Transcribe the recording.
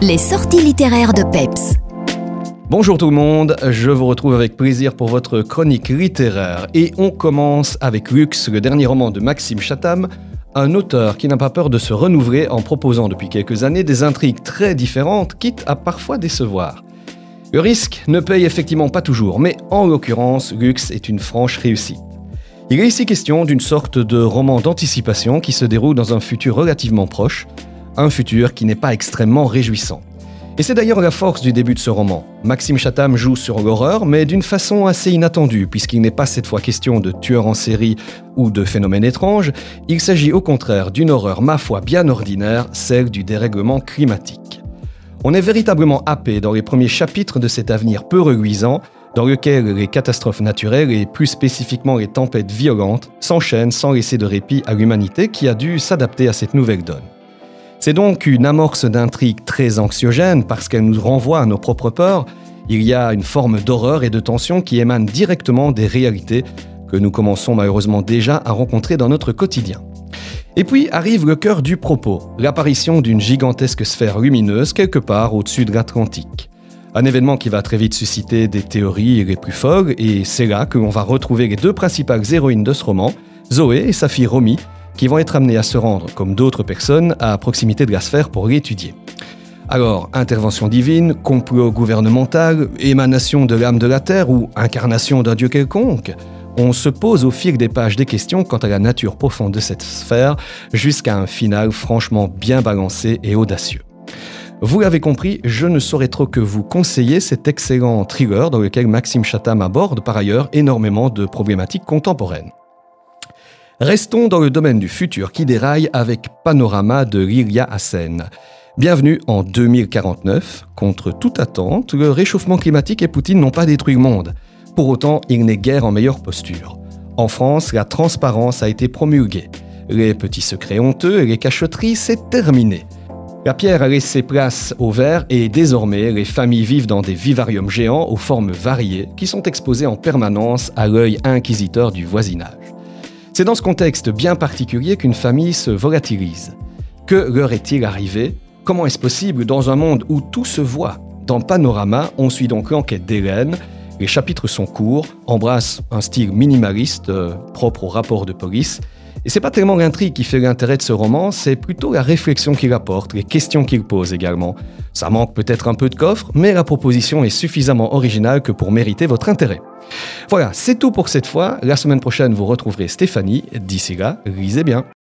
Les sorties littéraires de Peps. Bonjour tout le monde, je vous retrouve avec plaisir pour votre chronique littéraire et on commence avec Lux, le dernier roman de Maxime Chatham, un auteur qui n'a pas peur de se renouveler en proposant depuis quelques années des intrigues très différentes, quitte à parfois décevoir. Le risque ne paye effectivement pas toujours, mais en l'occurrence, Lux est une franche réussite. Il est ici question d'une sorte de roman d'anticipation qui se déroule dans un futur relativement proche, un futur qui n'est pas extrêmement réjouissant. Et c'est d'ailleurs la force du début de ce roman. Maxime Chatham joue sur l'horreur, mais d'une façon assez inattendue, puisqu'il n'est pas cette fois question de tueurs en série ou de phénomènes étranges, il s'agit au contraire d'une horreur ma foi bien ordinaire, celle du dérèglement climatique. On est véritablement happé dans les premiers chapitres de cet avenir peu reluisant, dans lequel les catastrophes naturelles et plus spécifiquement les tempêtes violentes s'enchaînent sans laisser de répit à l'humanité qui a dû s'adapter à cette nouvelle donne. C'est donc une amorce d'intrigue très anxiogène parce qu'elle nous renvoie à nos propres peurs. Il y a une forme d'horreur et de tension qui émane directement des réalités que nous commençons malheureusement déjà à rencontrer dans notre quotidien. Et puis arrive le cœur du propos, l'apparition d'une gigantesque sphère lumineuse quelque part au-dessus de l'Atlantique. Un événement qui va très vite susciter des théories les plus folles, et c'est là que l'on va retrouver les deux principales héroïnes de ce roman, Zoé et sa fille Romy, qui vont être amenées à se rendre, comme d'autres personnes, à proximité de la sphère pour l'étudier. Alors, intervention divine, complot gouvernemental, émanation de l'âme de la Terre ou incarnation d'un dieu quelconque on se pose au fil des pages des questions quant à la nature profonde de cette sphère, jusqu'à un final franchement bien balancé et audacieux. Vous l'avez compris, je ne saurais trop que vous conseiller cet excellent thriller dans lequel Maxime Chatham aborde par ailleurs énormément de problématiques contemporaines. Restons dans le domaine du futur qui déraille avec Panorama de Lilia Hassen. Bienvenue en 2049. Contre toute attente, le réchauffement climatique et Poutine n'ont pas détruit le monde. Pour autant, il n'est guère en meilleure posture. En France, la transparence a été promulguée. Les petits secrets honteux et les cachotteries, c'est terminé. La pierre a laissé place au verre et désormais les familles vivent dans des vivariums géants aux formes variées qui sont exposés en permanence à l'œil inquisiteur du voisinage. C'est dans ce contexte bien particulier qu'une famille se volatilise. Que leur est-il arrivé? Comment est-ce possible dans un monde où tout se voit? Dans Panorama, on suit donc l'enquête d'Hélène. Les chapitres sont courts, embrassent un style minimaliste euh, propre au rapport de police. Et c'est pas tellement l'intrigue qui fait l'intérêt de ce roman, c'est plutôt la réflexion qu'il apporte, les questions qu'il pose également. Ça manque peut-être un peu de coffre, mais la proposition est suffisamment originale que pour mériter votre intérêt. Voilà, c'est tout pour cette fois. La semaine prochaine, vous retrouverez Stéphanie. D'ici là, lisez bien.